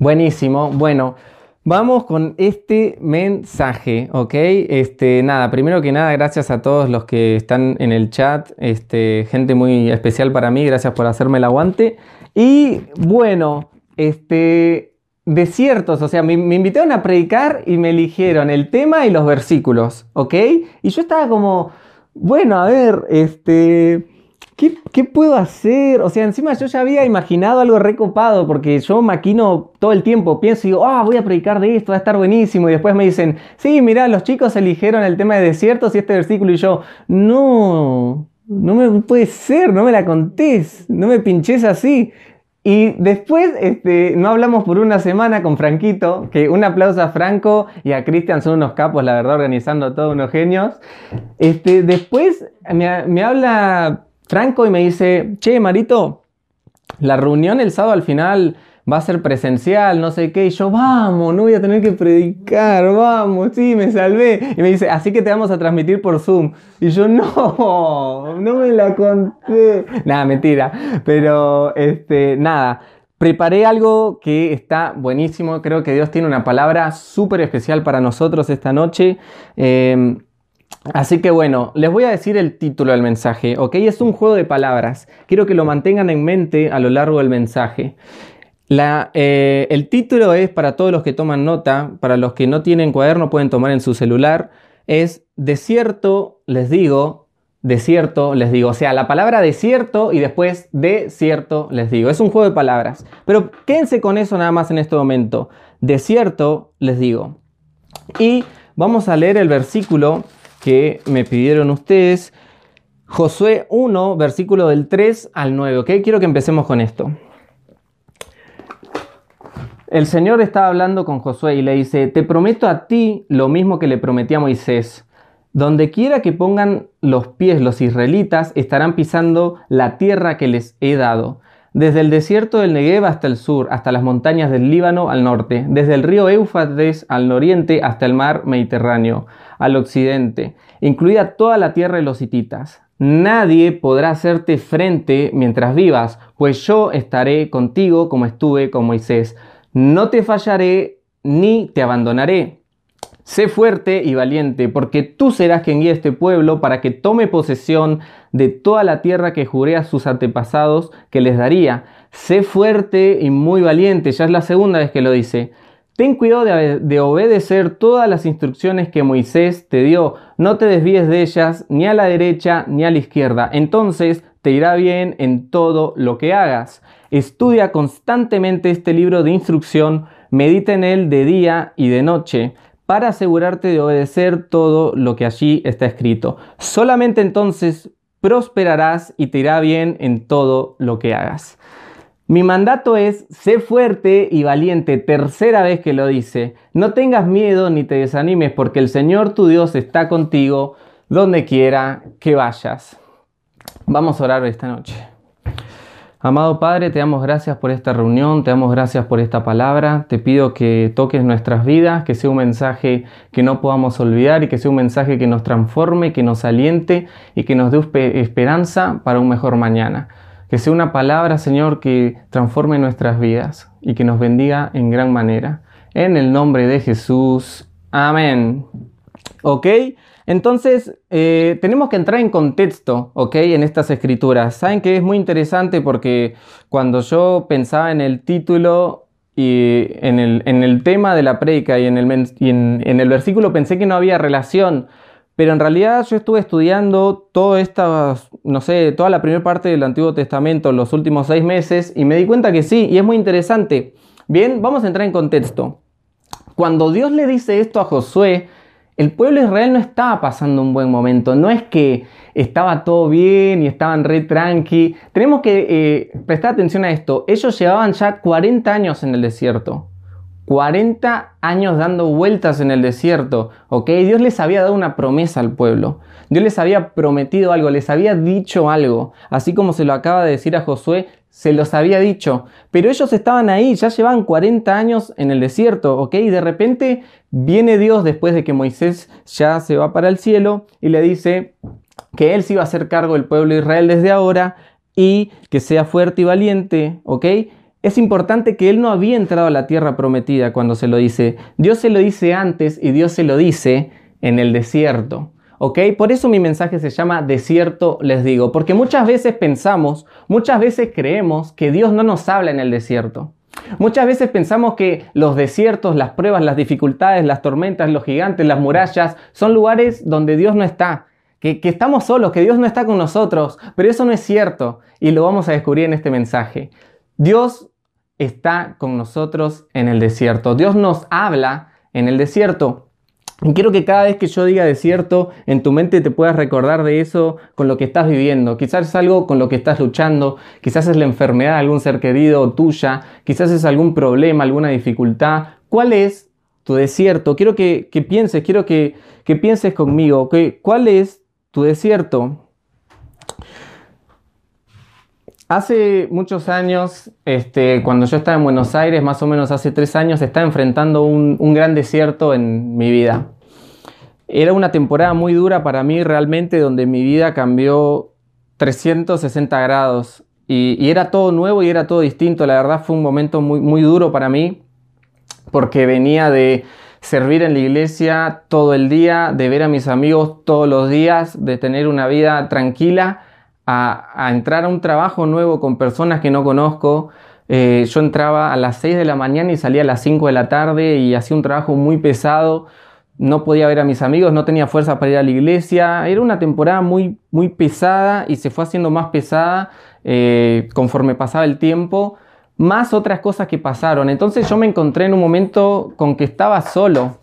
Buenísimo. Bueno, vamos con este mensaje, ¿ok? Este, nada, primero que nada, gracias a todos los que están en el chat. Este, gente muy especial para mí, gracias por hacerme el aguante. Y bueno, este, desiertos, o sea, me, me invitaron a predicar y me eligieron el tema y los versículos, ¿ok? Y yo estaba como, bueno, a ver, este ¿Qué, puedo hacer? O sea, encima yo ya había imaginado algo recopado porque yo maquino todo el tiempo, pienso y digo, ah, voy a predicar de esto, va a estar buenísimo. Y después me dicen, sí, mira, los chicos eligieron el tema de desiertos y este versículo y yo, no, no me puede ser, no me la contés, no me pinches así. Y después este, no hablamos por una semana con Franquito, que un aplauso a Franco y a Cristian, son unos capos, la verdad, organizando todo, unos genios. Este, después me habla Franco y me dice, che, Marito, la reunión el sábado al final va a ser presencial, no sé qué, y yo, vamos, no voy a tener que predicar, vamos, sí, me salvé. Y me dice, así que te vamos a transmitir por Zoom. Y yo, no, no me la conté. Nada, mentira. Pero, este, nada. Preparé algo que está buenísimo. Creo que Dios tiene una palabra súper especial para nosotros esta noche. Eh, Así que bueno, les voy a decir el título del mensaje, ¿ok? Es un juego de palabras. Quiero que lo mantengan en mente a lo largo del mensaje. Eh, el título es, para todos los que toman nota, para los que no tienen cuaderno pueden tomar en su celular, es desierto, les digo, desierto, les digo. O sea, la palabra desierto y después desierto, les digo. Es un juego de palabras. Pero quédense con eso nada más en este momento. Desierto, les digo. Y vamos a leer el versículo que me pidieron ustedes. Josué 1, versículo del 3 al 9, ¿ok? Quiero que empecemos con esto. El Señor estaba hablando con Josué y le dice, te prometo a ti lo mismo que le prometí a Moisés. Donde quiera que pongan los pies los israelitas, estarán pisando la tierra que les he dado. Desde el desierto del Negev hasta el sur, hasta las montañas del Líbano al norte, desde el río Éufrates al oriente hasta el mar Mediterráneo al occidente, incluida toda la tierra de los hititas. Nadie podrá hacerte frente mientras vivas, pues yo estaré contigo como estuve con Moisés. No te fallaré ni te abandonaré. Sé fuerte y valiente, porque tú serás quien guíe este pueblo para que tome posesión de toda la tierra que juré a sus antepasados que les daría. Sé fuerte y muy valiente, ya es la segunda vez que lo dice. Ten cuidado de, obedecer todas las instrucciones que Moisés te dio. No te desvíes de ellas ni a la derecha ni a la izquierda. Entonces te irá bien en todo lo que hagas. Estudia constantemente este libro de instrucción. Medita en él de día y de noche para asegurarte de obedecer todo lo que allí está escrito. Solamente entonces prosperarás y te irá bien en todo lo que hagas. Mi mandato es, sé fuerte y valiente, tercera vez que lo dice. No tengas miedo ni te desanimes porque el Señor tu Dios está contigo donde quiera que vayas. Vamos a orar esta noche. Amado Padre, te damos gracias por esta reunión, te damos gracias por esta palabra. Te pido que toques nuestras vidas, que sea un mensaje que no podamos olvidar y que sea un mensaje que nos transforme, que nos aliente y que nos dé esperanza para un mejor mañana. Que sea una palabra, Señor, que transforme nuestras vidas y que nos bendiga en gran manera. En el nombre de Jesús. Amén. ¿Ok? Entonces, eh, tenemos que entrar en contexto, ¿ok? En estas escrituras. Saben que es muy interesante porque cuando yo pensaba en el título y en el, tema de la prédica y, en el, y en el versículo pensé que no había relación pero en realidad yo estuve estudiando toda esta, no sé, toda la primera parte del Antiguo Testamento los últimos seis meses y me di cuenta que sí, y es muy interesante. Bien, vamos a entrar en contexto. Cuando Dios le dice esto a Josué, el pueblo de Israel no estaba pasando un buen momento, no es que estaba todo bien y estaban re tranqui. Tenemos que eh, prestar atención a esto. Ellos llevaban ya 40 años en el desierto. 40 años dando vueltas en el desierto, ¿ok? Dios les había dado una promesa al pueblo. Dios les había prometido algo, les había dicho algo. Así como se lo acaba de decir a Josué, se los había dicho. Pero ellos estaban ahí, ya llevaban 40 años en el desierto, ¿ok? Y de repente viene Dios después de que Moisés ya se va para el cielo y le dice que él se iba a hacer cargo del pueblo de Israel desde ahora y que sea fuerte y valiente, ¿ok? Es importante que él no había entrado a la tierra prometida cuando se lo dice. Dios se lo dice antes y Dios se lo dice en el desierto. ¿Ok? Por eso mi mensaje se llama desierto, les digo, porque muchas veces pensamos, muchas veces creemos que Dios no nos habla en el desierto. Muchas veces pensamos que los desiertos, las pruebas, las dificultades, las tormentas, los gigantes, las murallas, son lugares donde Dios no está, que, que, estamos solos, que Dios no está con nosotros, pero eso no es cierto y lo vamos a descubrir en este mensaje. Dios está con nosotros en el desierto, Dios nos habla en el desierto. Y quiero que cada vez que yo diga desierto, en tu mente te puedas recordar de eso con lo que estás viviendo. Quizás es algo con lo que estás luchando, quizás es la enfermedad de algún ser querido tuya, quizás es algún problema, alguna dificultad. ¿Cuál es tu desierto? Quiero que, pienses, quiero que, pienses conmigo. ¿Cuál es tu desierto? Hace muchos años, este, cuando yo estaba en Buenos Aires, más o menos hace tres años, estaba enfrentando un, gran desierto en mi vida. Era una temporada muy dura para mí realmente, donde mi vida cambió 360 grados y, y, era todo nuevo y era todo distinto. La verdad fue un momento muy, muy duro para mí porque venía de servir en la iglesia todo el día, de ver a mis amigos todos los días, de tener una vida tranquila a, entrar a un trabajo nuevo con personas que no conozco. Eh, yo entraba a las 6 de la mañana y salía a las 5 de la tarde y hacía un trabajo muy pesado. No podía ver a mis amigos, no tenía fuerza para ir a la iglesia. Era una temporada muy, muy pesada y se fue haciendo más pesada eh, conforme pasaba el tiempo. Más otras cosas que pasaron. Entonces yo me encontré en un momento con que estaba solo.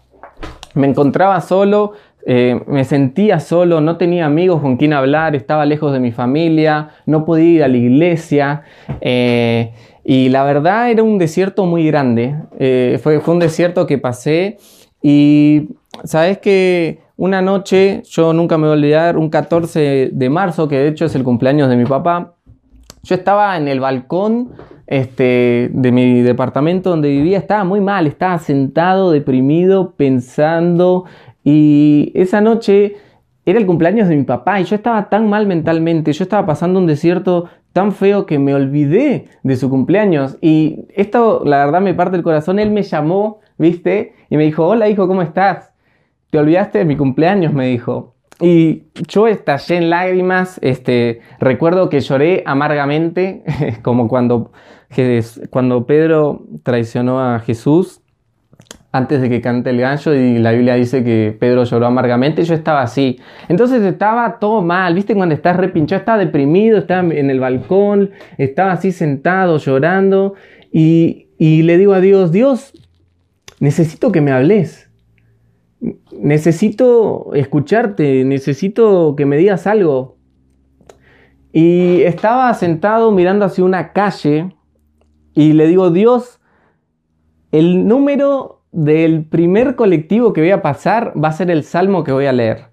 Me encontraba solo, eh, me sentía solo, no tenía amigos con quien hablar, estaba lejos de mi familia, no podía ir a la iglesia. Eh, y la verdad era un desierto muy grande. Eh, fue, fue, un desierto que pasé. Y sabes que una noche, yo nunca me voy a olvidar, un 14 de marzo, que de hecho es el cumpleaños de mi papá, yo estaba en el balcón este, de mi departamento donde vivía, estaba muy mal, estaba sentado, deprimido, pensando y esa noche era el cumpleaños de mi papá y yo estaba tan mal mentalmente, yo estaba pasando un desierto tan feo que me olvidé de su cumpleaños. Y esto, la verdad, me parte el corazón. Él me llamó, ¿viste? Y me dijo, hola hijo, ¿cómo estás? ¿Te olvidaste de mi cumpleaños? Me dijo. Y yo estallé en lágrimas, este, recuerdo que lloré amargamente, como cuando, cuando Pedro traicionó a Jesús antes de que cante el gancho y la Biblia dice que Pedro lloró amargamente, yo estaba así. Entonces estaba todo mal, ¿viste? Cuando estás repinchado, estaba deprimido, estaba en el balcón, estaba así sentado llorando y, y le digo a Dios, Dios, necesito que me hables. Necesito escucharte, necesito que me digas algo. Y estaba sentado mirando hacia una calle y le digo, Dios, el número del primer colectivo que voy a pasar va a ser el salmo que voy a leer.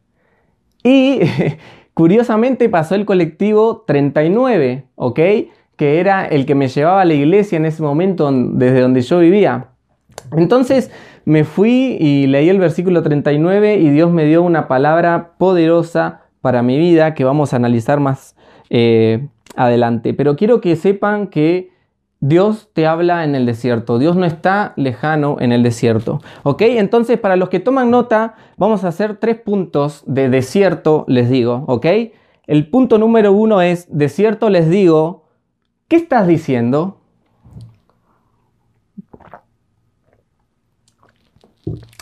Y curiosamente pasó el colectivo 39, ¿ok? Que era el que me llevaba a la iglesia en ese momento desde donde yo vivía. Entonces me fui y leí el versículo 39 y Dios me dio una palabra poderosa para mi vida que vamos a analizar más eh, adelante. Pero quiero que sepan que Dios te habla en el desierto, Dios no está lejano en el desierto. ¿Ok? Entonces, para los que toman nota, vamos a hacer tres puntos de desierto, les digo. ¿Ok? El punto número uno es, desierto, les digo, ¿qué estás diciendo?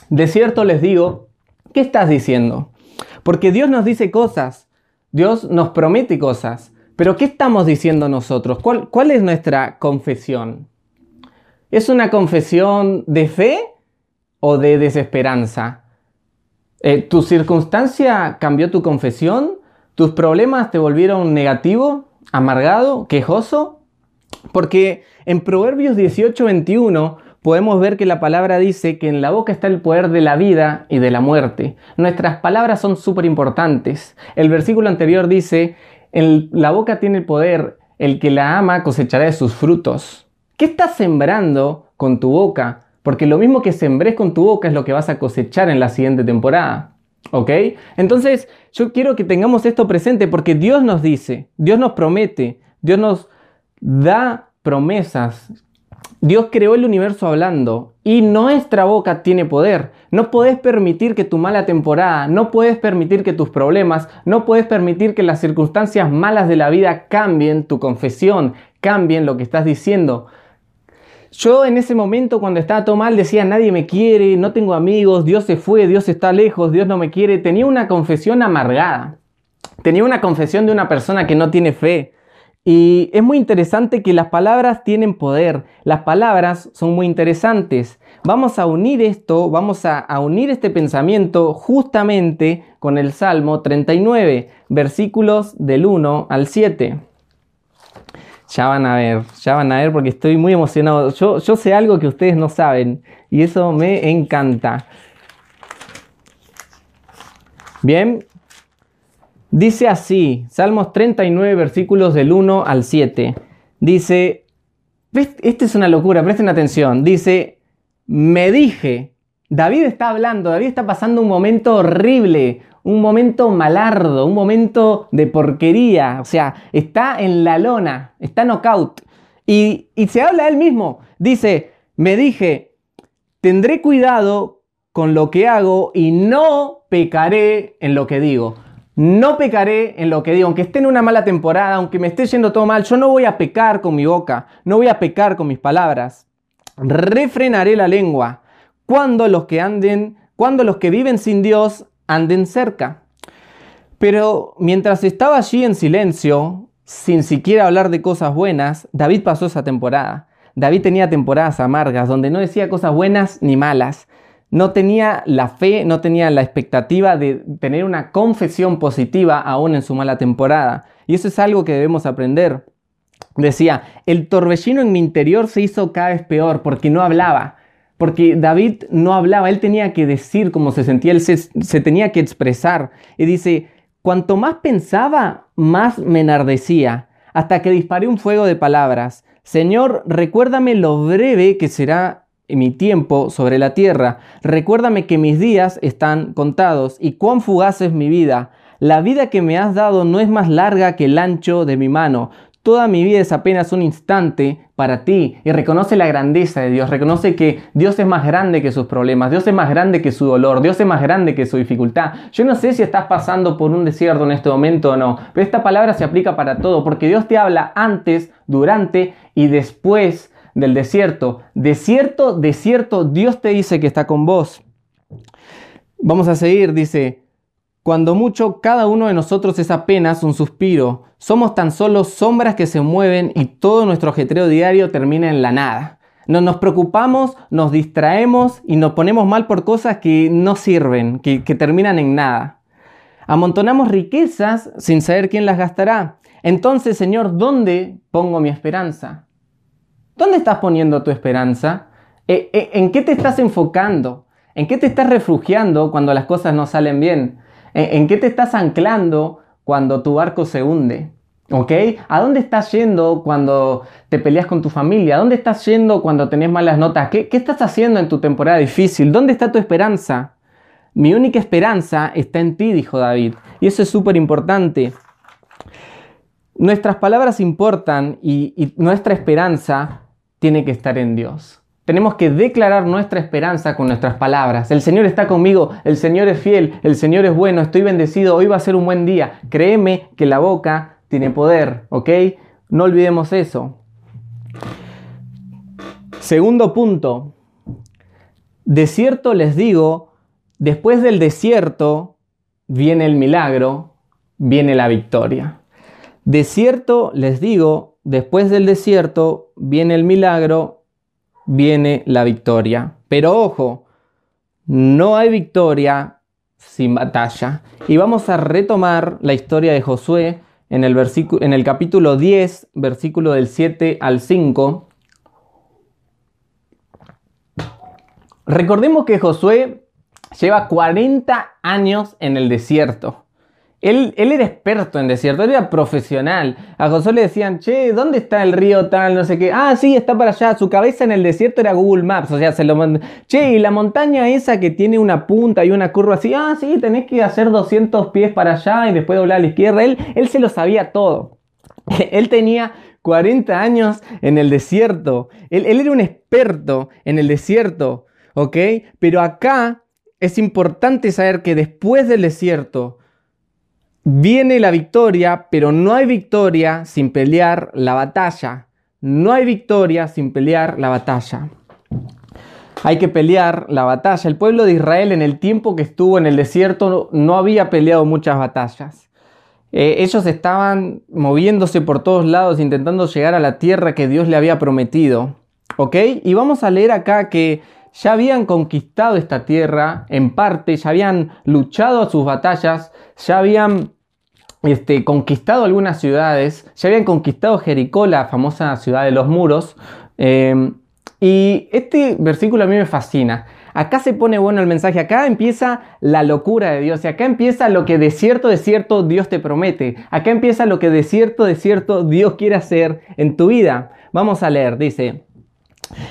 Desierto, les digo, ¿qué estás diciendo? Porque Dios nos dice cosas, Dios nos promete cosas. Pero ¿qué estamos diciendo nosotros? ¿Cuál, es nuestra confesión? ¿Es una confesión de fe o de desesperanza? Eh, ¿Tu circunstancia cambió tu confesión? ¿Tus problemas te volvieron negativo, amargado, quejoso? Porque en Proverbios 18:21 podemos ver que la palabra dice que en la boca está el poder de la vida y de la muerte. Nuestras palabras son súper importantes. El versículo anterior dice, la boca tiene el poder, el que la ama cosechará de sus frutos. ¿Qué estás sembrando con tu boca? Porque lo mismo que sembrés con tu boca es lo que vas a cosechar en la siguiente temporada. ¿Ok? Entonces, yo quiero que tengamos esto presente porque Dios nos dice, Dios nos promete, Dios nos da promesas Dios creó el universo hablando y nuestra boca tiene poder. No puedes permitir que tu mala temporada, no puedes permitir que tus problemas, no puedes permitir que las circunstancias malas de la vida cambien tu confesión, cambien lo que estás diciendo. Yo en ese momento cuando estaba todo mal decía, nadie me quiere, no tengo amigos, Dios se fue, Dios está lejos, Dios no me quiere. Tenía una confesión amargada. Tenía una confesión de una persona que no tiene fe. Y es muy interesante que las palabras tienen poder, las palabras son muy interesantes. Vamos a unir esto, vamos a, unir este pensamiento justamente con el Salmo 39, versículos del 1 al 7. Ya van a ver, ya van a ver porque estoy muy emocionado. Yo, sé algo que ustedes no saben y eso me encanta. Bien, Dice así, Salmos 39, versículos del 1 al 7. Dice, esta es una locura, presten atención. Dice, me dije, David está hablando, David está pasando un momento horrible, un momento malardo, un momento de porquería. O sea, está en la lona, está knockout. Y, y se habla él mismo. Dice, me dije, tendré cuidado con lo que hago y no pecaré en lo que digo. No pecaré en lo que digo, aunque esté en una mala temporada, aunque me esté yendo todo mal, yo no voy a pecar con mi boca, no voy a pecar con mis palabras. Refrenaré la lengua cuando los que anden, cuando los que viven sin Dios anden cerca. Pero mientras estaba allí en silencio, sin siquiera hablar de cosas buenas, David pasó esa temporada. David tenía temporadas amargas donde no decía cosas buenas ni malas, no tenía la fe, no tenía la expectativa de tener una confesión positiva aún en su mala temporada. Y eso es algo que debemos aprender. Decía, el torbellino en mi interior se hizo cada vez peor porque no hablaba. Porque David no hablaba, él tenía que decir cómo se sentía, él se, tenía que expresar. Y dice, cuanto más pensaba, más me enardecía, hasta que disparé un fuego de palabras. Señor, recuérdame lo breve que será mi tiempo sobre la tierra. Recuérdame que mis días están contados y cuán fugaz es mi vida. La vida que me has dado no es más larga que el ancho de mi mano. Toda mi vida es apenas un instante para ti. Y reconoce la grandeza de Dios. Reconoce que Dios es más grande que sus problemas. Dios es más grande que su dolor. Dios es más grande que su dificultad. Yo no sé si estás pasando por un desierto en este momento o no. Pero esta palabra se aplica para todo. Porque Dios te habla antes, durante y después del desierto. Desierto, desierto, Dios te dice que está con vos. Vamos a seguir, dice, cuando mucho cada uno de nosotros es apenas un suspiro, somos tan solo sombras que se mueven y todo nuestro ajetreo diario termina en la nada. No nos preocupamos, nos distraemos y nos ponemos mal por cosas que no sirven, que, que terminan en nada. Amontonamos riquezas sin saber quién las gastará. Entonces, Señor, ¿dónde pongo mi esperanza? ¿Dónde estás poniendo tu esperanza? Eh, eh, ¿En qué te estás enfocando? ¿En qué te estás refugiando cuando las cosas no salen bien? ¿En qué te estás anclando cuando tu barco se hunde? ¿Ok? ¿A dónde estás yendo cuando te peleas con tu familia? ¿A dónde estás yendo cuando tenés malas notas? ¿Qué, ¿Qué, estás haciendo en tu temporada difícil? ¿Dónde está tu esperanza? Mi única esperanza está en ti, dijo David. Y eso es súper importante. Nuestras palabras importan y nuestra esperanza tiene que estar en Dios. Tenemos que declarar nuestra esperanza con nuestras palabras. El Señor está conmigo, el Señor es fiel, el Señor es bueno, estoy bendecido, hoy va a ser un buen día. Créeme que la boca tiene poder, ¿ok? No olvidemos eso. Segundo punto. De cierto les digo, después del desierto viene el milagro, viene la victoria. De cierto les digo, después del desierto viene el milagro, viene la victoria. Pero ojo, no hay victoria sin batalla. Y vamos a retomar la historia de Josué en el, en el capítulo 10, versículo del 7 al 5. Recordemos que Josué lleva 40 años en el desierto. Él, era experto en desierto, él era profesional. A José le decían, che, ¿dónde está el río tal? No sé qué. Ah, sí, está para allá. Su cabeza en el desierto era Google Maps. O sea, se lo mandó. Che, y la montaña esa que tiene una punta y una curva así. Ah, sí, tenés que hacer 200 pies para allá y después doblar a la izquierda. Él, él se lo sabía todo. él tenía 40 años en el desierto. Él, él, era un experto en el desierto, ¿ok? Pero acá es importante saber que después del desierto viene la victoria, pero no hay victoria sin pelear la batalla. No hay victoria sin pelear la batalla. Hay que pelear la batalla. El pueblo de Israel en el tiempo que estuvo en el desierto no había peleado muchas batallas. Eh, ellos estaban moviéndose por todos lados intentando llegar a la tierra que Dios le había prometido. ¿Ok? Y vamos a leer acá que ya habían conquistado esta tierra en parte, ya habían luchado sus batallas, ya habían este, conquistado algunas ciudades, ya habían conquistado Jericó, la famosa ciudad de los muros. Eh, y este versículo a mí me fascina. Acá se pone bueno el mensaje, acá empieza la locura de Dios y acá empieza lo que de cierto, de cierto Dios te promete. Acá empieza lo que de cierto, de cierto Dios quiere hacer en tu vida. Vamos a leer, dice.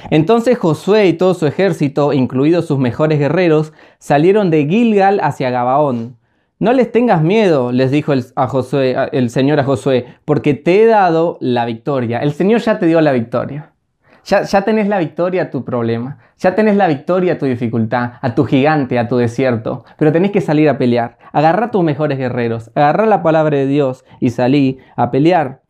Entonces Josué y todo su ejército, incluidos sus mejores guerreros, salieron de Gilgal hacia Gabaón. No les tengas miedo, les dijo el, a Josué, el Señor a Josué, porque te he dado la victoria. El Señor ya te dio la victoria. Ya, tenés la victoria a tu problema, ya tenés la victoria a tu dificultad, a tu gigante, a tu desierto, pero tenés que salir a pelear. Agarra a tus mejores guerreros, agarra la palabra de Dios y salí a pelear.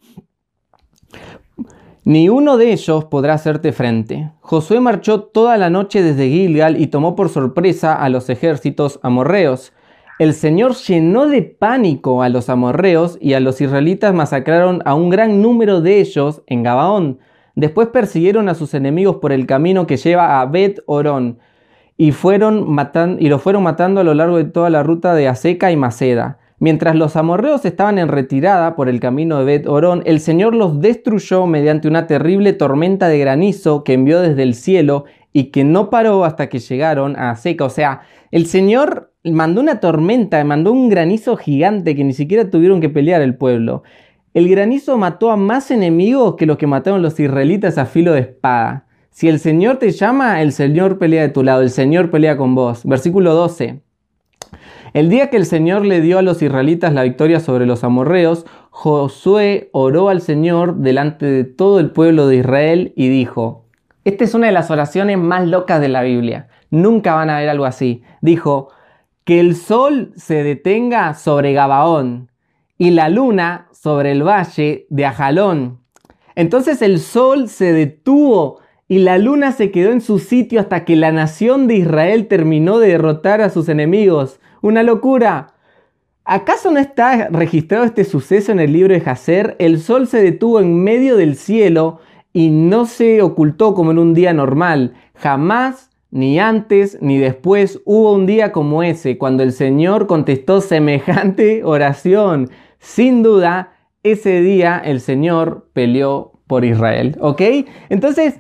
Ni uno de ellos podrá hacerte frente. Josué marchó toda la noche desde Gilgal y tomó por sorpresa a los ejércitos amorreos. El Señor llenó de pánico a los amorreos y a los israelitas masacraron a un gran número de ellos en Gabaón. Después persiguieron a sus enemigos por el camino que lleva a Bet Orón y, fueron y lo fueron matando a lo largo de toda la ruta de Aseca y Maceda. Mientras los amorreos estaban en retirada por el camino de Bet Orón, el Señor los destruyó mediante una terrible tormenta de granizo que envió desde el cielo y que no paró hasta que llegaron a Aseca. O sea, el Señor mandó una tormenta, mandó un granizo gigante que ni siquiera tuvieron que pelear el pueblo. El granizo mató a más enemigos que los que mataron los israelitas a filo de espada. Si el Señor te llama, el Señor pelea de tu lado, el Señor pelea con vos. Versículo 12. El día que el Señor le dio a los israelitas la victoria sobre los amorreos, Josué oró al Señor delante de todo el pueblo de Israel y dijo, esta es una de las oraciones más locas de la Biblia. Nunca van a ver algo así. Dijo, que el sol se detenga sobre Gabaón y la luna sobre el valle de Ajalón. Entonces el sol se detuvo y la luna se quedó en su sitio hasta que la nación de Israel terminó de derrotar a sus enemigos. ¡Una locura! ¿Acaso no está registrado este suceso en el libro de Jacer? El sol se detuvo en medio del cielo y no se ocultó como en un día normal. Jamás, ni antes ni después, hubo un día como ese, cuando el Señor contestó semejante oración. Sin duda, ese día el Señor peleó por Israel, ¿ok? Entonces,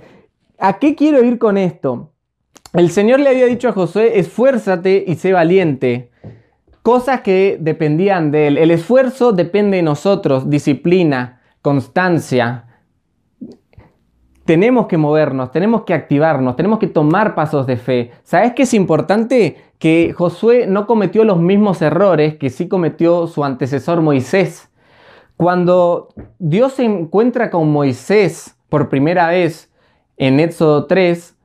¿a qué quiero ir con esto? El Señor le había dicho a Josué, esfuérzate y sé valiente. Cosas que dependían de él. El esfuerzo depende de nosotros, disciplina, constancia. Tenemos que movernos, tenemos que activarnos, tenemos que tomar pasos de fe. ¿Sabes qué es importante? que Josué no cometió los mismos errores que sí cometió su antecesor Moisés. Cuando Dios se encuentra con Moisés por primera vez en Éxodo 3,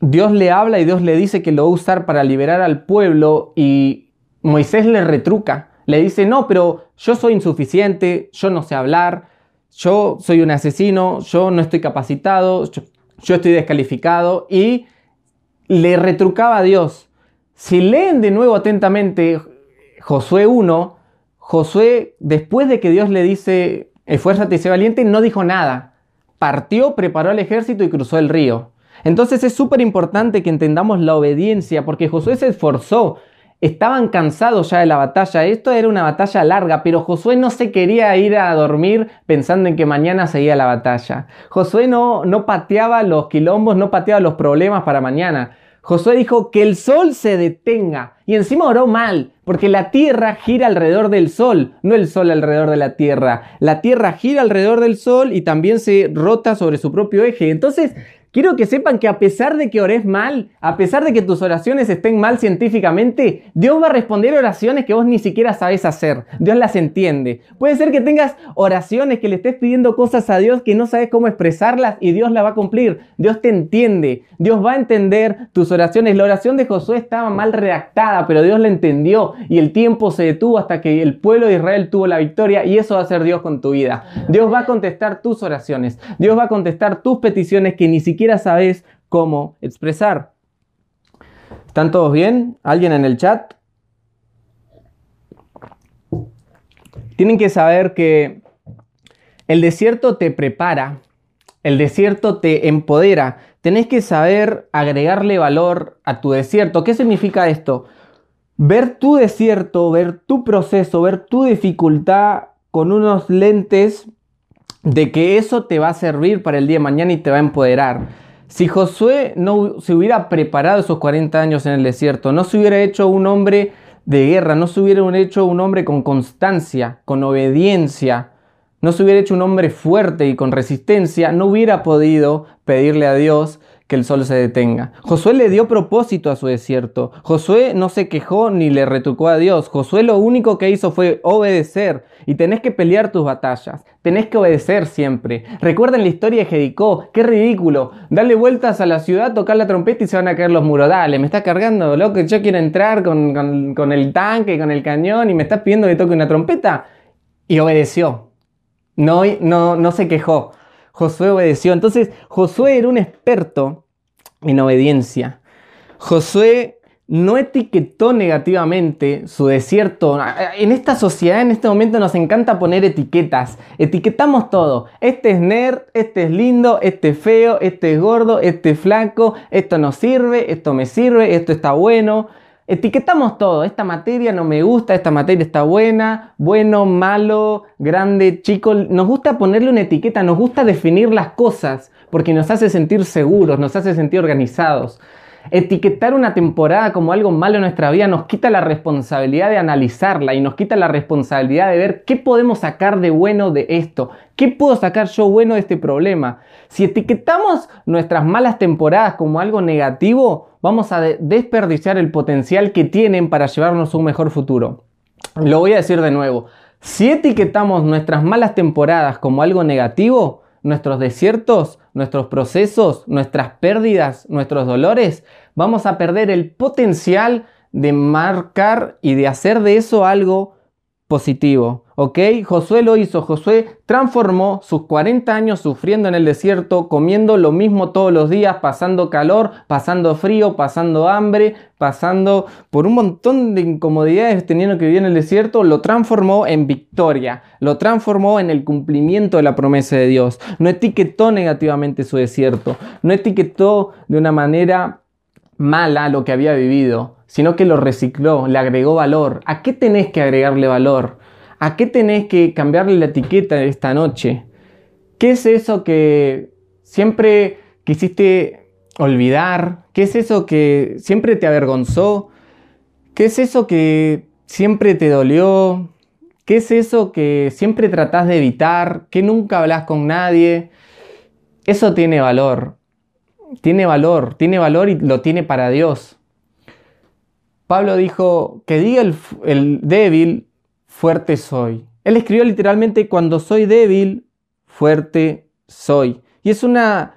Dios le habla y Dios le dice que lo va a usar para liberar al pueblo y Moisés le retruca. Le dice, no, pero yo soy insuficiente, yo no sé hablar, yo soy un asesino, yo no estoy capacitado, yo, estoy descalificado y le retrucaba a Dios. Si leen de nuevo atentamente Josué 1, Josué, después de que Dios le dice, esfuérzate y sé valiente, no dijo nada. Partió, preparó el ejército y cruzó el río. Entonces es súper importante que entendamos la obediencia, porque Josué se esforzó. Estaban cansados ya de la batalla. Esto era una batalla larga, pero Josué no se quería ir a dormir pensando en que mañana seguía la batalla. Josué no, no pateaba los quilombos, no pateaba los problemas para mañana. Josué dijo que el sol se detenga y encima oró mal, porque la tierra gira alrededor del sol, no el sol alrededor de la tierra. La tierra gira alrededor del sol y también se rota sobre su propio eje. Entonces, quiero que sepan que a pesar de que ores mal, a pesar de que tus oraciones estén mal científicamente, Dios va a responder oraciones que vos ni siquiera sabes hacer. Dios las entiende. Puede ser que tengas oraciones que le estés pidiendo cosas a Dios que no sabes cómo expresarlas y Dios la va a cumplir. Dios te entiende. Dios va a entender tus oraciones. La oración de Josué estaba mal redactada, pero Dios la entendió y el tiempo se detuvo hasta que el pueblo de Israel tuvo la victoria y eso va a ser Dios con tu vida. Dios va a contestar tus oraciones. Dios va a contestar tus peticiones que ni siquiera sabes cómo expresar. ¿Están todos bien? ¿Alguien en el chat? Tienen que saber que el desierto te prepara, el desierto te empodera. Tenés que saber agregarle valor a tu desierto. ¿Qué significa esto? Ver tu desierto, ver tu proceso, ver tu dificultad con unos lentes de que eso te va a servir para el día de mañana y te va a empoderar. Si Josué no se hubiera preparado esos 40 años en el desierto, no se hubiera hecho un hombre de guerra, no se hubiera hecho un hombre con constancia, con obediencia, no se hubiera hecho un hombre fuerte y con resistencia, no hubiera podido pedirle a Dios que el sol se detenga. Josué le dio propósito a su desierto. Josué no se quejó ni le retrucó a Dios. Josué lo único que hizo fue obedecer. Y tenés que pelear tus batallas. Tenés que obedecer siempre. Recuerden la historia de Jericó. Qué ridículo. Darle vueltas a la ciudad, tocar la trompeta y se van a caer los muros. Dale, me estás cargando, loco. Yo quiero entrar con, con el tanque, con el cañón y me estás pidiendo que toque una trompeta. Y obedeció. No, no, no se quejó. Josué obedeció. Entonces, Josué era un experto en obediencia. Josué no etiquetó negativamente su desierto. En esta sociedad, en este momento, nos encanta poner etiquetas. Etiquetamos todo. Este es nerd, este es lindo, este es feo, este es gordo, este es flaco, esto no sirve, esto me sirve, esto está bueno. Etiquetamos todo, esta materia no me gusta, esta materia está buena, bueno, malo, grande, chico. Nos gusta ponerle una etiqueta, nos gusta definir las cosas porque nos hace sentir seguros, nos hace sentir organizados. Etiquetar una temporada como algo malo en nuestra vida nos quita la responsabilidad de analizarla y nos quita la responsabilidad de ver qué podemos sacar de bueno de esto, qué puedo sacar yo bueno de este problema. Si etiquetamos nuestras malas temporadas como algo negativo, vamos a desperdiciar el potencial que tienen para llevarnos a un mejor futuro. Lo voy a decir de nuevo. Si etiquetamos nuestras malas temporadas como algo negativo, nuestros desiertos, nuestros procesos, nuestras pérdidas, nuestros dolores, vamos a perder el potencial de marcar y de hacer de eso algo positivo. ¿Ok? Josué lo hizo. Josué transformó sus 40 años sufriendo en el desierto, comiendo lo mismo todos los días, pasando calor, pasando frío, pasando hambre, pasando por un montón de incomodidades teniendo que vivir en el desierto, lo transformó en victoria, lo transformó en el cumplimiento de la promesa de Dios. No etiquetó negativamente su desierto, no etiquetó de una manera mala lo que había vivido, sino que lo recicló, le agregó valor. ¿A qué tenés que agregarle valor? ¿A qué tenés que cambiarle la etiqueta esta noche? ¿Qué es eso que siempre quisiste olvidar? ¿Qué es eso que siempre te avergonzó? ¿Qué es eso que siempre te dolió? ¿Qué es eso que siempre tratás de evitar? ¿Que nunca hablas con nadie? Eso tiene valor. Tiene valor, tiene valor y lo tiene para Dios. Pablo dijo que diga el, el débil, fuerte soy. Él escribió literalmente, cuando soy débil, fuerte soy. Y es una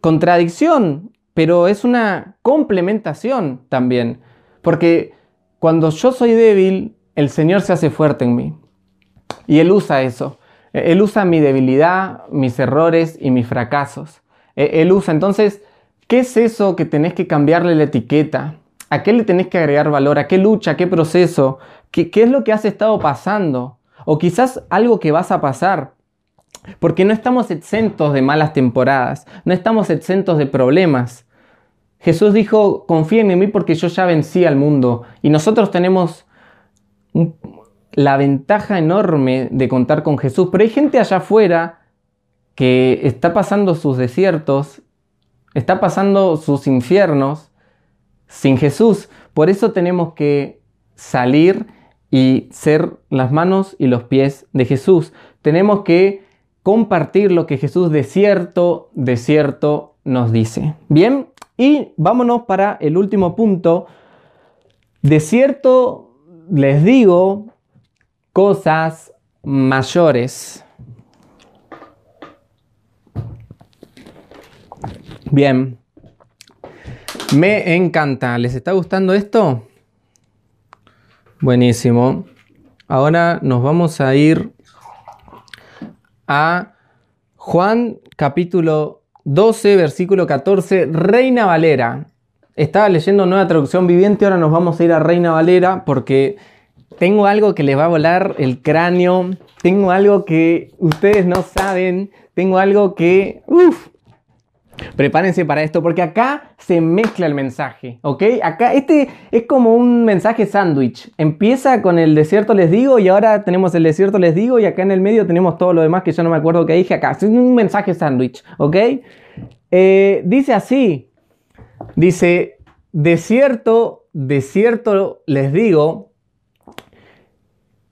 contradicción, pero es una complementación también. Porque cuando yo soy débil, el Señor se hace fuerte en mí. Y Él usa eso. Él usa mi debilidad, mis errores y mis fracasos. E, Él usa entonces, ¿qué es eso que tenés que cambiarle la etiqueta? ¿A qué le tenés que agregar valor? ¿A qué lucha? ¿A qué proceso? ¿Qué, es lo que has estado pasando? O quizás algo que vas a pasar. Porque no estamos exentos de malas temporadas, no estamos exentos de problemas. Jesús dijo, confíen en mí porque yo ya vencí al mundo. Y nosotros tenemos la ventaja enorme de contar con Jesús. Pero hay gente allá afuera que está pasando sus desiertos, está pasando sus infiernos sin Jesús. Por eso tenemos que salir y ser las manos y los pies de Jesús. Tenemos que compartir lo que Jesús de cierto, de cierto nos dice. Bien, y vámonos para el último punto. De cierto les digo cosas mayores. Bien, me encanta. ¿Les está gustando esto? Buenísimo. Ahora nos vamos a ir a Juan capítulo 12, versículo 14, Reina Valera. Estaba leyendo nueva traducción viviente, ahora nos vamos a ir a Reina Valera porque tengo algo que les va a volar el cráneo, tengo algo que ustedes no saben, tengo algo que... Uf, Prepárense para esto porque acá se mezcla el mensaje, ¿ok? Acá este es como un mensaje sándwich. Empieza con el desierto les digo y ahora tenemos el desierto les digo y acá en el medio tenemos todo lo demás que yo no me acuerdo que dije acá. Es un mensaje sándwich, ¿ok? Eh, dice así, dice, desierto, desierto les digo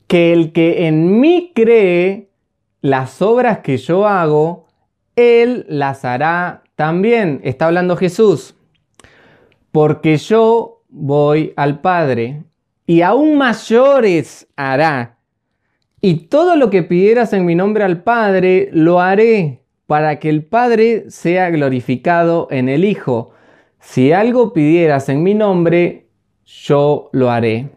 que el que en mí cree las obras que yo hago, él las hará también está hablando Jesús, porque yo voy al Padre y aún mayores hará. Y todo lo que pidieras en mi nombre al Padre, lo haré para que el Padre sea glorificado en el Hijo. Si algo pidieras en mi nombre, yo lo haré.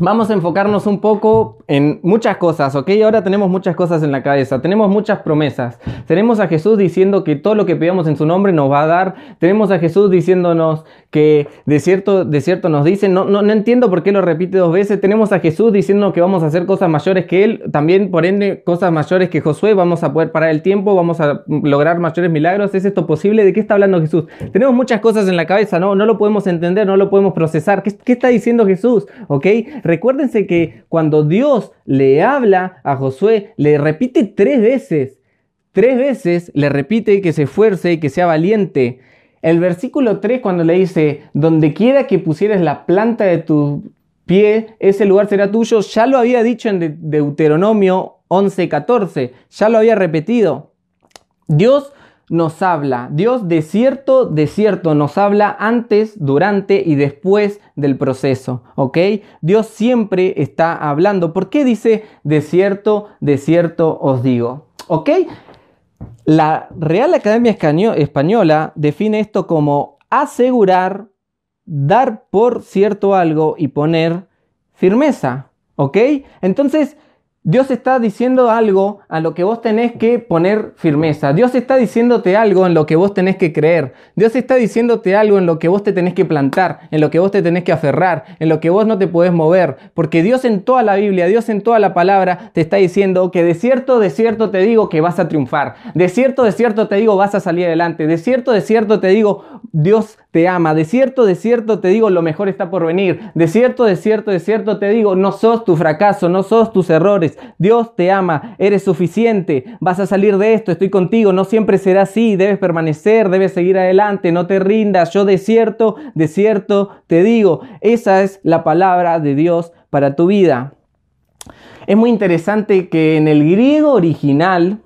Vamos a enfocarnos un poco en muchas cosas, ¿ok? Ahora tenemos muchas cosas en la cabeza, tenemos muchas promesas. Tenemos a Jesús diciendo que todo lo que pidamos en su nombre nos va a dar. Tenemos a Jesús diciéndonos que de cierto, de cierto nos dice, no, no, no entiendo por qué lo repite dos veces. Tenemos a Jesús diciendo que vamos a hacer cosas mayores que Él, también por ende cosas mayores que Josué, vamos a poder parar el tiempo, vamos a lograr mayores milagros. ¿Es esto posible? ¿De qué está hablando Jesús? Tenemos muchas cosas en la cabeza, no, no lo podemos entender, no lo podemos procesar. ¿Qué, qué está diciendo Jesús? ¿Ok? Recuérdense que cuando Dios le habla a Josué, le repite tres veces, tres veces le repite que se esfuerce y que sea valiente. El versículo 3 cuando le dice, donde quiera que pusieras la planta de tu pie, ese lugar será tuyo, ya lo había dicho en Deuteronomio 11:14, ya lo había repetido. Dios nos habla. Dios de cierto, de cierto nos habla antes, durante y después del proceso, ¿ok? Dios siempre está hablando. ¿Por qué dice de cierto, de cierto os digo? ¿Ok? La Real Academia Española define esto como asegurar, dar por cierto algo y poner firmeza, ¿ok? Entonces, Dios está diciendo algo a lo que vos tenés que poner firmeza. Dios está diciéndote algo en lo que vos tenés que creer. Dios está diciéndote algo en lo que vos te tenés que plantar, en lo que vos te tenés que aferrar, en lo que vos no te podés mover. Porque Dios en toda la Biblia, Dios en toda la palabra te está diciendo que de cierto, de cierto te digo que vas a triunfar. De cierto, de cierto te digo vas a salir adelante. De cierto, de cierto te digo Dios te ama. De cierto, de cierto te digo lo mejor está por venir. De cierto, de cierto, de cierto te digo no sos tu fracaso, no sos tus errores. Dios te ama, eres suficiente, vas a salir de esto, estoy contigo, no siempre será así, debes permanecer, debes seguir adelante, no te rindas, yo de cierto, de cierto te digo, esa es la palabra de Dios para tu vida. Es muy interesante que en el griego original,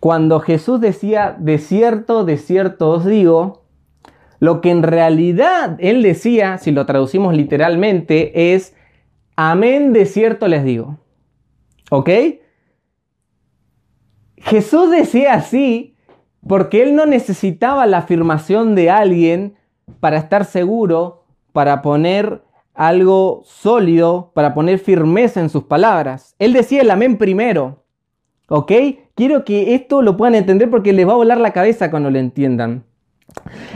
cuando Jesús decía, de cierto, de cierto os digo, lo que en realidad él decía, si lo traducimos literalmente, es, amén, de cierto les digo. ¿Ok? Jesús decía así porque él no necesitaba la afirmación de alguien para estar seguro, para poner algo sólido, para poner firmeza en sus palabras. Él decía el amén primero. ¿Ok? Quiero que esto lo puedan entender porque les va a volar la cabeza cuando lo entiendan.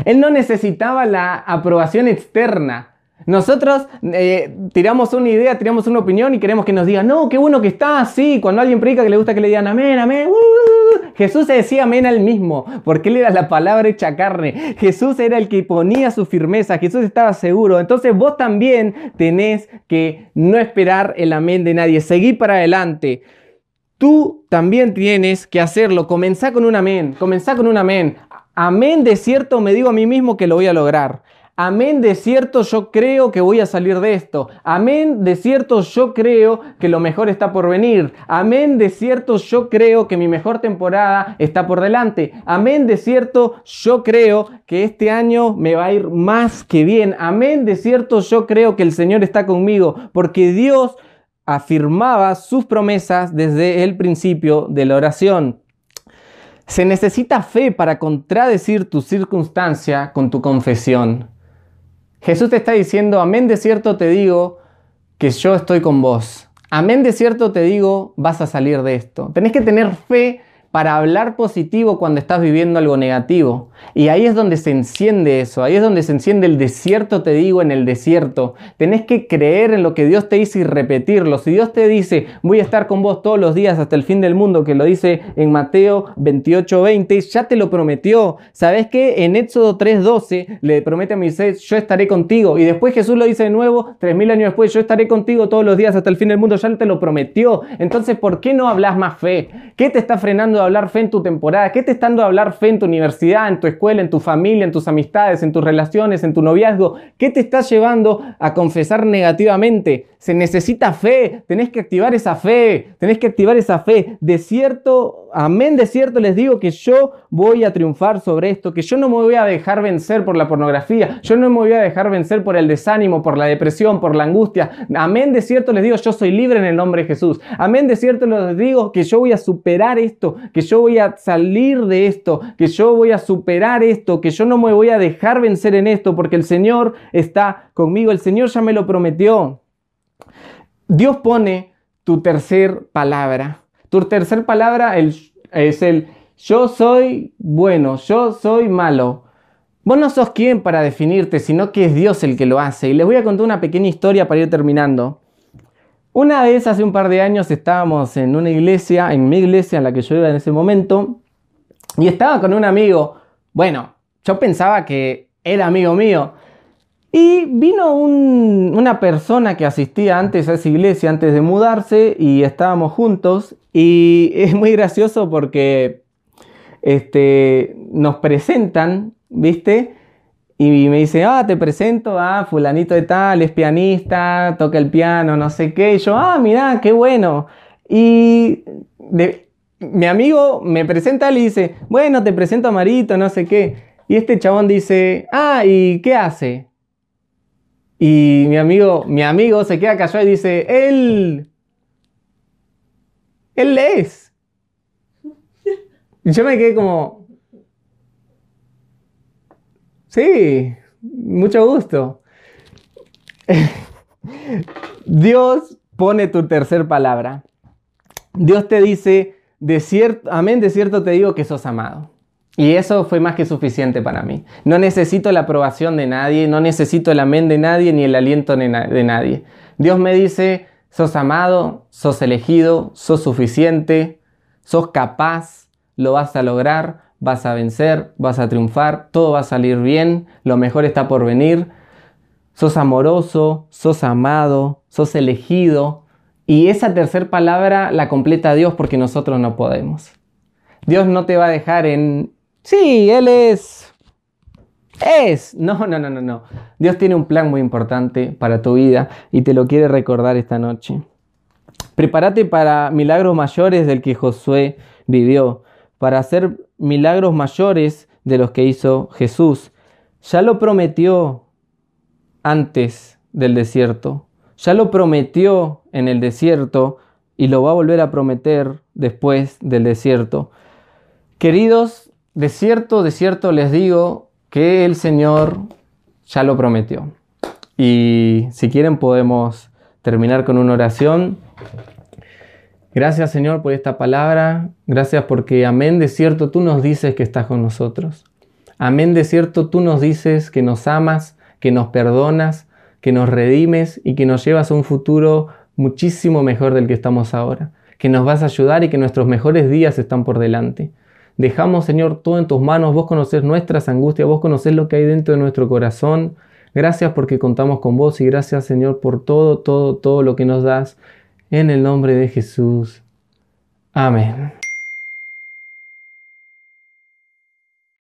Él no necesitaba la aprobación externa. Nosotros eh, tiramos una idea, tiramos una opinión y queremos que nos digan, no, qué bueno que está así. Cuando alguien predica que le gusta que le digan amén, amén. Uh, uh, uh". Jesús se decía amén al mismo, porque él era la palabra hecha carne. Jesús era el que ponía su firmeza, Jesús estaba seguro. Entonces vos también tenés que no esperar el amén de nadie, seguir para adelante. Tú también tienes que hacerlo. Comenzá con un amén, comenzá con un amén. Amén de cierto me digo a mí mismo que lo voy a lograr. Amén, de cierto yo creo que voy a salir de esto. Amén, de cierto yo creo que lo mejor está por venir. Amén, de cierto yo creo que mi mejor temporada está por delante. Amén, de cierto yo creo que este año me va a ir más que bien. Amén, de cierto yo creo que el Señor está conmigo, porque Dios afirmaba sus promesas desde el principio de la oración. Se necesita fe para contradecir tu circunstancia con tu confesión. Jesús te está diciendo, amén de cierto te digo que yo estoy con vos. Amén de cierto te digo, vas a salir de esto. Tenés que tener fe para hablar positivo cuando estás viviendo algo negativo. Y ahí es donde se enciende eso, ahí es donde se enciende el desierto, te digo, en el desierto. Tenés que creer en lo que Dios te dice y repetirlo. Si Dios te dice, voy a estar con vos todos los días hasta el fin del mundo, que lo dice en Mateo 28, 20, ya te lo prometió. ¿Sabes qué? En Éxodo 3.12 le promete a Moisés, yo estaré contigo. Y después Jesús lo dice de nuevo, 3.000 años después, yo estaré contigo todos los días hasta el fin del mundo, ya te lo prometió. Entonces, ¿por qué no hablas más fe? ¿Qué te está frenando hablar fe en tu temporada? ¿Qué te está dando a hablar fe en tu universidad, en tu escuela, en tu familia, en tus amistades, en tus relaciones, en tu noviazgo? ¿Qué te está llevando a confesar negativamente? Se necesita fe, tenés que activar esa fe, tenés que activar esa fe. De cierto, amén, de cierto les digo que yo voy a triunfar sobre esto, que yo no me voy a dejar vencer por la pornografía, yo no me voy a dejar vencer por el desánimo, por la depresión, por la angustia. Amén, de cierto les digo, yo soy libre en el nombre de Jesús. Amén, de cierto les digo que yo voy a superar esto, que yo voy a salir de esto, que yo voy a superar esto, que yo no me voy a dejar vencer en esto, porque el Señor está conmigo, el Señor ya me lo prometió. Dios pone tu tercer palabra. Tu tercer palabra es el yo soy bueno, yo soy malo. Vos no sos quien para definirte, sino que es Dios el que lo hace. Y les voy a contar una pequeña historia para ir terminando. Una vez, hace un par de años, estábamos en una iglesia, en mi iglesia en la que yo iba en ese momento, y estaba con un amigo. Bueno, yo pensaba que era amigo mío. Y vino una persona que asistía antes a esa iglesia, antes de mudarse, y estábamos juntos. Y es muy gracioso porque este, nos presentan, ¿viste? Y me dice, ah, te presento a fulanito de tal, es pianista, toca el piano, no sé qué. Y yo, ah, mirá, qué bueno. Y mi amigo me presenta y dice, bueno, te presento a Marito, no sé qué. Y este chabón dice, ah, ¿y qué hace? Y mi amigo, mi amigo se queda callado y dice, él, él es. Y yo me quedé como, Sí, mucho gusto. Dios pone tu tercer palabra. Dios te dice, de cierto, amén, de cierto te digo que sos amado. Y eso fue más que suficiente para mí. No necesito la aprobación de nadie, no necesito el amén de nadie ni el aliento de nadie. Dios me dice, sos amado, sos elegido, sos suficiente, sos capaz, lo vas a lograr, vas a vencer, vas a triunfar, todo va a salir bien, lo mejor está por venir. Sos amoroso, sos amado, sos elegido. Y esa tercera palabra la completa Dios porque nosotros no podemos. Dios no te va a dejar en, sí, Él es, es. No, no, no, no, no. Dios tiene un plan muy importante para tu vida y te lo quiere recordar esta noche. Prepárate para milagros mayores del que Josué vivió para hacer milagros mayores de los que hizo Jesús. Ya lo prometió antes del desierto, ya lo prometió en el desierto y lo va a volver a prometer después del desierto. Queridos, de cierto, de cierto les digo que el Señor ya lo prometió. Y si quieren podemos terminar con una oración. Gracias Señor por esta palabra. Gracias porque amén de cierto tú nos dices que estás con nosotros. Amén de cierto tú nos dices que nos amas, que nos perdonas, que nos redimes y que nos llevas a un futuro muchísimo mejor del que estamos ahora. Que nos vas a ayudar y que nuestros mejores días están por delante. Dejamos, Señor, todo en tus manos. Vos conocés nuestras angustias, vos conocés lo que hay dentro de nuestro corazón. Gracias porque contamos con vos y gracias, Señor, por todo, todo, todo lo que nos das. En el nombre de Jesús. Amén.